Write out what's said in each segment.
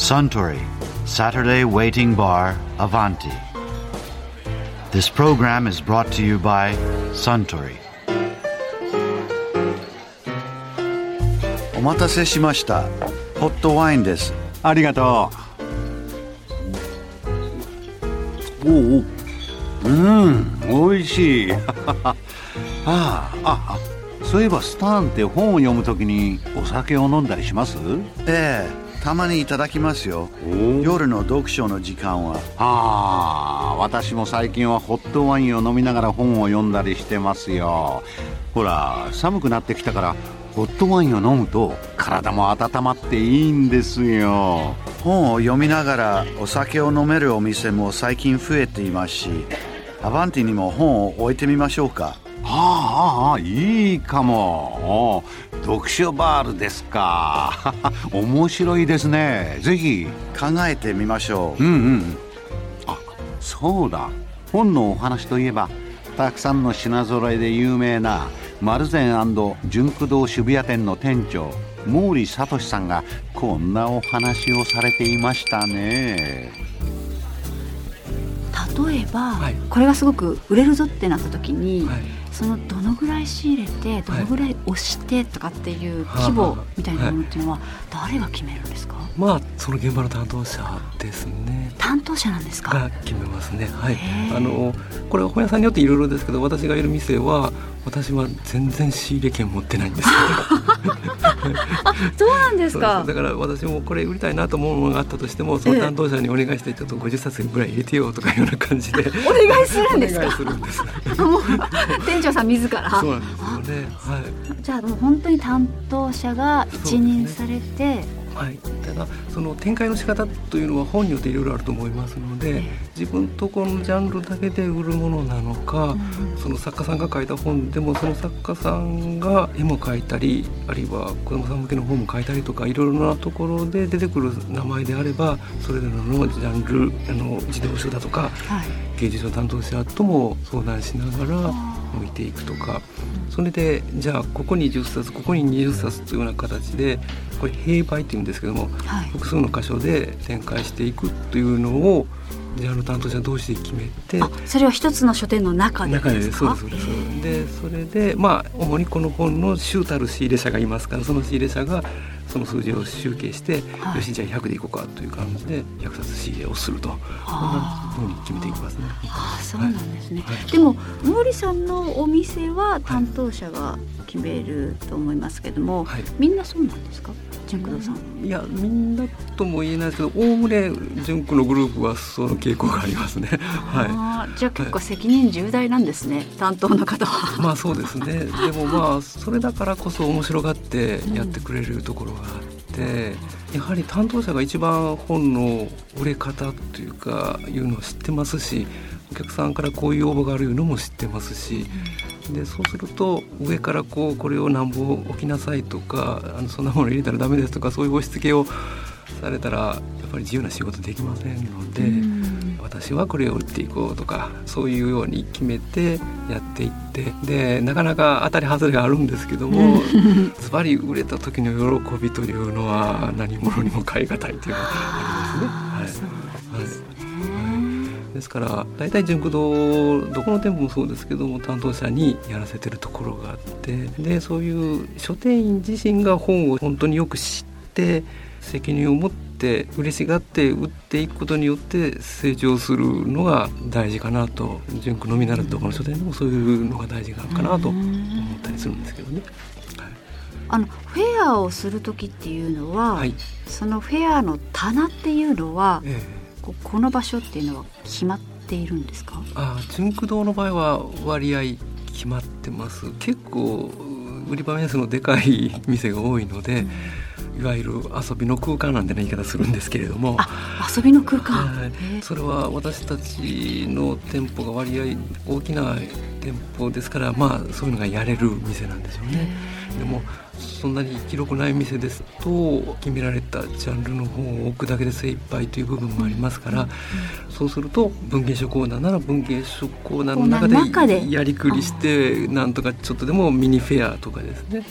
Suntory Saturday Waiting Bar Avanti. This program is brought to you by Suntory. お待たせしました。ホットワインです。ありがとう。おお。うん、美味しい。ああ、あ、あそういえばスターンって本を読むときにお酒を飲んだりしますええ、たまにいただきますよ。夜の読書の時間は。ああ、私も最近はホットワインを飲みながら本を読んだりしてますよ。ほら、寒くなってきたから、ホットワインを飲むと体も温まっていいんですよ。本を読みながらお酒を飲めるお店も最近増えていますし、アバンティにも本を置いてみましょうか。ああああいいかも。お読書バールですか。面白いですね。ぜひ。考えてみましょう。うんうんあそうだ。本のお話といえばたくさんの品揃えで有名な丸善純駆動渋谷店の店長毛利聡さんがこんなお話をされていましたね。例えば、はい。これがすごく売れるぞってなった時に、はいそのどのぐらい仕入れてどのぐらい押してとかっていう規模みたいなものっていうのは誰が決めるんですか、まあその現場の担当者ですね。担当者なんですか？が決めますね。はい。あのこれは本屋さんによっていろいろですけど私がいる店は私は全然仕入れ権持ってないんですそうなんですか？だから私もこれ売りたいなと思うものがあったとしてもその担当者にお願いしてちょっと50冊ぐらい入れてよとかいうような感じで。お願いするんですお願いかするんです 店長さん自ら。そうなんですよね。はい。じゃあもう本当に担当者が一任されて、はい、ただその展開の仕方というのは本によっていろいろあると思いますので、え自分とこのジャンルだけで売るものなのか、その作家さんが書いた本でもその作家さんが絵も描いたりあるいは子供さん向けの本も書いたりとかいろいろなところで出てくる名前であればそれぞれのジャンルあの児童書だとかはい。芸術の担当者とも相談しながら置いていくとか。それでじゃあここに10冊ここに20冊というような形でこれ併売っていうんですけどもはい。複数の箇所で展開していくというのをジャンル担当者同士で決めてあそれは一つの書店の中で中でそうですそうです。でそれでまあ主にこの本の集たる仕入れ者がいますからその仕入れ者がその数字を集計して、はい。よしじゃあ100でいこうかという感じで100冊仕入れをすると。こんなふうに決めていきますね。ああそうなんですね、はいでも毛利さんのお店は担当者が決めると思いますけども、はいみんなそうなんですか？純工藤さんいやみんなとも言えないですけどおおむね純子のグループはその傾向がありますね。はあーじゃあ結構責任重大なんですね、担当の方は。い。まあそうですね。でもまあそれだからこそ面白がってやってくれるところがあって、やはり担当者が一番本の売れ方というかいうのを知ってますし、お客さんからこういう応募があるのも知ってますし。でそうすると上からこうこれを何本置きなさいとかあのそんなもの入れたらダメですとかそういう押し付けをされたらやっぱり自由な仕事できませんので、私はこれを売っていこうとかそういうように決めてやっていってでなかなか当たり外れがあるんですけどもズバリ売れた時の喜びというのは何物にも代え難いというのがありますね。はい。はい。ですから大体純駆動どこの店舗もそうですけども担当者にやらせてるところがあってでそういう書店員自身が本を本当によく知って責任を持って嬉しがって売っていくことによって成長するのが大事かなと純駆のみならずどこの書店でもそういうのが大事なのかなと思ったりするんですけどね。あのフェアをする時っていうのは、はい、そのフェアの棚っていうのはええ。ここの場所っていうのは決まっているんですか？ああ純駆動の場合は割合決まってます。結構売り場面数のでかい店が多いので、いわゆる遊びの空間なんてね言い方するんですけれども。あ遊びの空間、はい。それは私たちの店舗が割合大きな店舗ですからまあそういうのがやれる店なんですよね。でもそんなに広くない店ですと決められたジャンルの本を置くだけで精一杯という部分もありますから、そうすると文芸書コーナーなら文芸書コーナーの中でやりくりしてなんとかちょっとでもミニフェアとかですね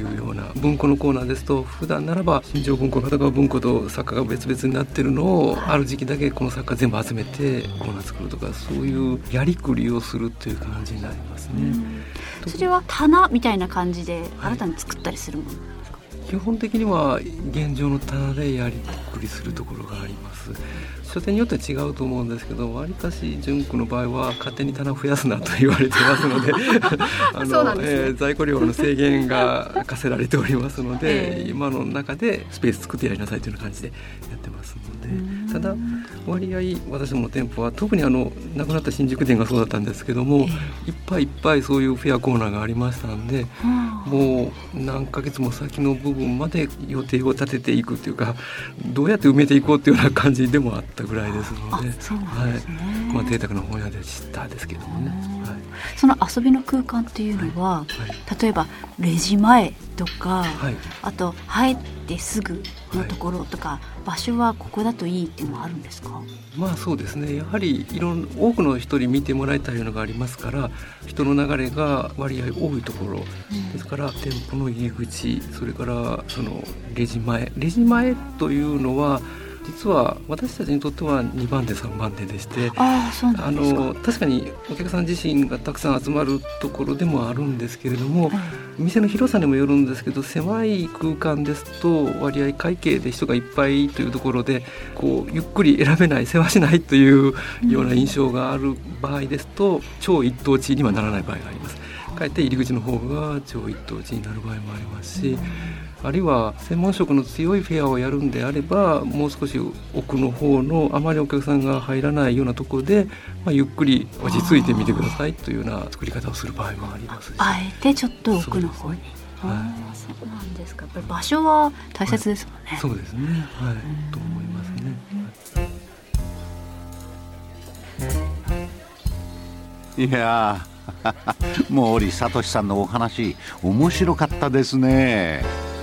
いうような文庫のコーナーですと普段ならば新庄文庫片側文庫と作家が別々になってるのをある時期だけこの作家全部集めてコーナー作るとかそういうやりくりをするという感じになりますね。それは棚みたいな感じで新たに作ったりするもの、はい基本的には現状の棚でやりくりするところがあります書店によっては違うと思うんですけどわりかし純句の場合は勝手に棚を増やすなと言われてますので あの、ね、えー、在庫量の制限が課せられておりますので、えー、今の中でスペース作ってやりなさいというような感じでやってますのでただ割合私どもの店舗は特にあの亡くなった新宿店がそうだったんですけども、えー、いっぱいいっぱいそういうフェアコーナーがありましたんで、もう何ヶ月も先の部分まで予定を立てていくというかどうやって埋めていこうというような感じでもあったぐらいですので、そ。はい、まあ邸宅の本屋で知ったですけどもね。はい、その遊びの空間っていうのは、はい、例えばレジ前とか、はい、あと入ってすぐのところとか、場所はここだといいっていうのはあるんですか？まあそうですね。やはりいろん多くの人に見てもらいたいのがありますから、人の流れが割合多いところ、うん、ですから店舗の入り口、それからそのレジ前、レジ前というのは。実は私たちにとっては2番手3番手でしてあの確かにお客さん自身がたくさん集まるところでもあるんですけれども、はい、店の広さにもよるんですけど狭い空間ですと割合会計で人がいっぱいというところでこうゆっくり選べない世話しないというような印象がある場合ですと、超一等地にはならない場合があります。かえって入り口の方が超一等地になる場合もありますし。あるいは専門職の強いフェアをやるんであればもう少し奥の方のあまりお客さんが入らないようなところで、まあ、ゆっくり落ち着いてみてくださいというような作り方をする場合もありますあえてちょっと奥の方に。はい、そうなんですか。やっぱり場所は大切ですもんね。はい、そうですね。はい、と思いますね。いや毛利聡さんのお話面白かったですね。